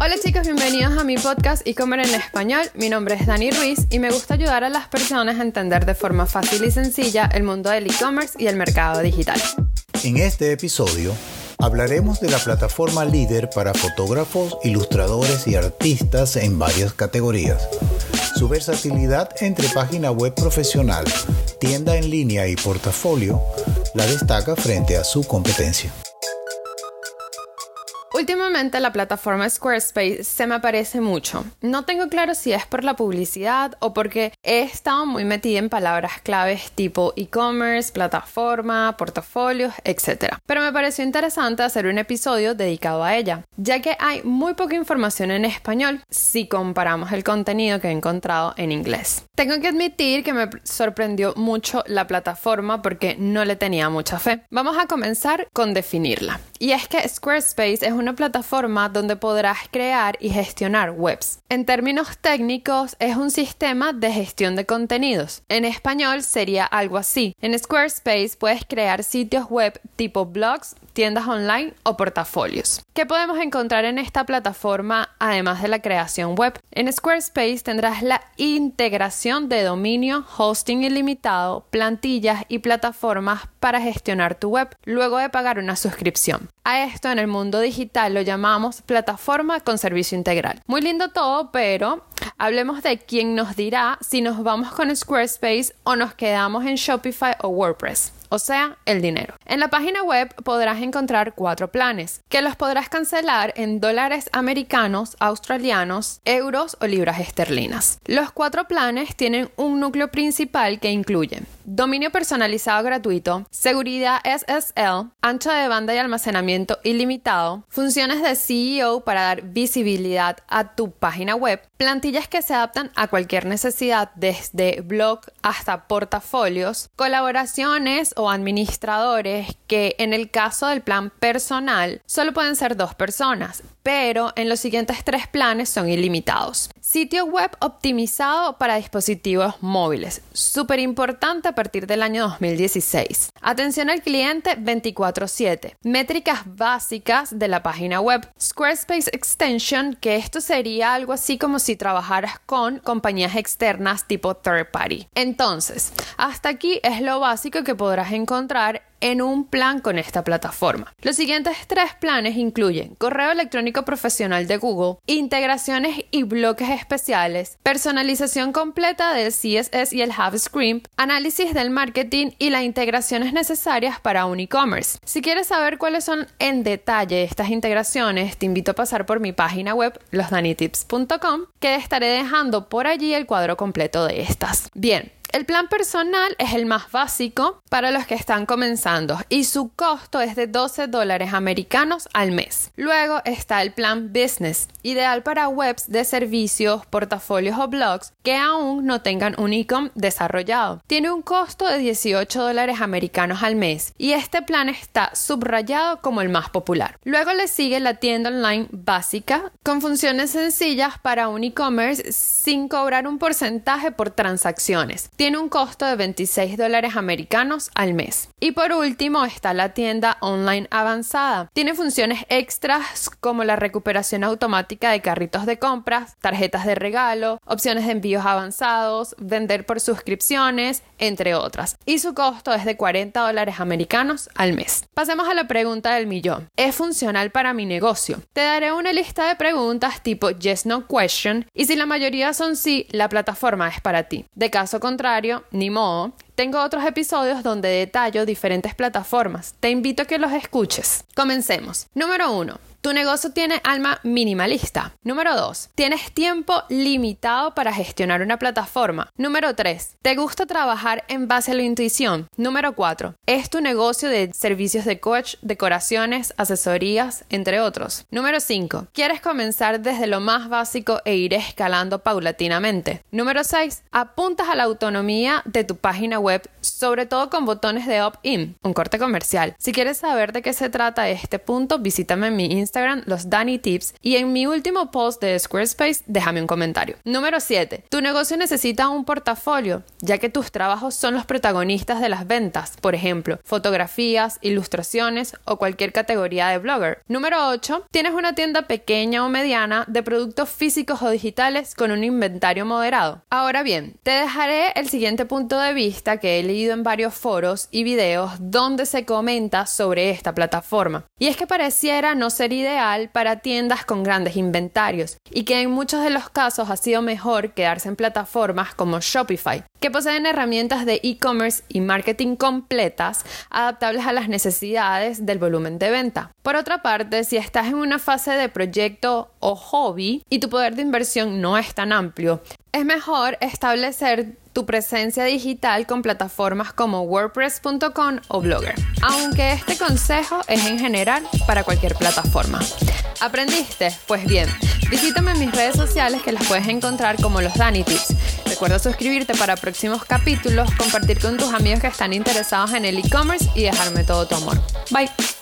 Hola chicos, bienvenidos a mi podcast e-comer en español. Mi nombre es Dani Ruiz y me gusta ayudar a las personas a entender de forma fácil y sencilla el mundo del e-commerce y el mercado digital. En este episodio hablaremos de la plataforma líder para fotógrafos, ilustradores y artistas en varias categorías. Su versatilidad entre página web profesional, tienda en línea y portafolio la destaca frente a su competencia. Últimamente la plataforma Squarespace se me aparece mucho. No tengo claro si es por la publicidad o porque he estado muy metida en palabras claves tipo e-commerce, plataforma, portafolios, etc. Pero me pareció interesante hacer un episodio dedicado a ella, ya que hay muy poca información en español si comparamos el contenido que he encontrado en inglés. Tengo que admitir que me sorprendió mucho la plataforma porque no le tenía mucha fe. Vamos a comenzar con definirla. Y es que Squarespace es una plataforma donde podrás crear y gestionar webs. En términos técnicos, es un sistema de gestión de contenidos. En español sería algo así. En Squarespace puedes crear sitios web tipo blogs, tiendas online o portafolios. ¿Qué podemos encontrar en esta plataforma además de la creación web? En Squarespace tendrás la integración de dominio, hosting ilimitado, plantillas y plataformas para gestionar tu web luego de pagar una suscripción. A esto en el mundo digital lo llamamos plataforma con servicio integral. Muy lindo todo, pero hablemos de quién nos dirá si nos vamos con Squarespace o nos quedamos en Shopify o WordPress o sea, el dinero. En la página web podrás encontrar cuatro planes, que los podrás cancelar en dólares americanos, australianos, euros o libras esterlinas. Los cuatro planes tienen un núcleo principal que incluye dominio personalizado gratuito, seguridad SSL, ancho de banda y almacenamiento ilimitado, funciones de CEO para dar visibilidad a tu página web, plantillas que se adaptan a cualquier necesidad desde blog hasta portafolios, colaboraciones o administradores que en el caso del plan personal solo pueden ser dos personas, pero en los siguientes tres planes son ilimitados. Sitio web optimizado para dispositivos móviles, súper importante partir del año 2016. Atención al cliente 24/7. Métricas básicas de la página web. Squarespace Extension, que esto sería algo así como si trabajaras con compañías externas tipo third party. Entonces, hasta aquí es lo básico que podrás encontrar en un plan con esta plataforma. Los siguientes tres planes incluyen correo electrónico profesional de Google, integraciones y bloques especiales, personalización completa del CSS y el JavaScript, análisis del marketing y las integraciones necesarias para un e-commerce. Si quieres saber cuáles son en detalle estas integraciones, te invito a pasar por mi página web losdanitips.com que estaré dejando por allí el cuadro completo de estas. Bien, el plan personal es el más básico para los que están comenzando y su costo es de 12 dólares americanos al mes. Luego está el plan business, ideal para webs de servicios, portafolios o blogs que aún no tengan un e-com desarrollado. Tiene un costo de 18 dólares americanos al mes y este plan está subrayado como el más popular. Luego le sigue la tienda online básica con funciones sencillas para un e-commerce sin cobrar un porcentaje por transacciones tiene un costo de 26 dólares americanos al mes. Y por último está la tienda online avanzada. Tiene funciones extras como la recuperación automática de carritos de compras, tarjetas de regalo, opciones de envíos avanzados, vender por suscripciones, entre otras. Y su costo es de 40 dólares americanos al mes. Pasemos a la pregunta del millón. ¿Es funcional para mi negocio? Te daré una lista de preguntas tipo yes no question y si la mayoría son sí, la plataforma es para ti. De caso contrario, ni modo, tengo otros episodios donde detallo diferentes plataformas. Te invito a que los escuches. Comencemos. Número 1. Tu negocio tiene alma minimalista. Número 2. Tienes tiempo limitado para gestionar una plataforma. Número 3. Te gusta trabajar en base a la intuición. Número 4. Es tu negocio de servicios de coach, decoraciones, asesorías, entre otros. Número 5. Quieres comenzar desde lo más básico e ir escalando paulatinamente. Número 6. Apuntas a la autonomía de tu página web sobre todo con botones de opt-in, un corte comercial. Si quieres saber de qué se trata este punto, visítame en mi Instagram, los Danny Tips, y en mi último post de Squarespace, déjame un comentario. Número 7. Tu negocio necesita un portafolio, ya que tus trabajos son los protagonistas de las ventas, por ejemplo, fotografías, ilustraciones o cualquier categoría de blogger. Número 8. Tienes una tienda pequeña o mediana de productos físicos o digitales con un inventario moderado. Ahora bien, te dejaré el siguiente punto de vista que he leído en varios foros y videos donde se comenta sobre esta plataforma. Y es que pareciera no ser ideal para tiendas con grandes inventarios y que en muchos de los casos ha sido mejor quedarse en plataformas como Shopify, que poseen herramientas de e-commerce y marketing completas adaptables a las necesidades del volumen de venta. Por otra parte, si estás en una fase de proyecto o hobby y tu poder de inversión no es tan amplio, es mejor establecer tu presencia digital con plataformas como wordpress.com o Blogger, aunque este consejo es en general para cualquier plataforma. ¿Aprendiste? Pues bien, visítame en mis redes sociales que las puedes encontrar como los Danny Tips. Recuerda suscribirte para próximos capítulos, compartir con tus amigos que están interesados en el e-commerce y dejarme todo tu amor. Bye.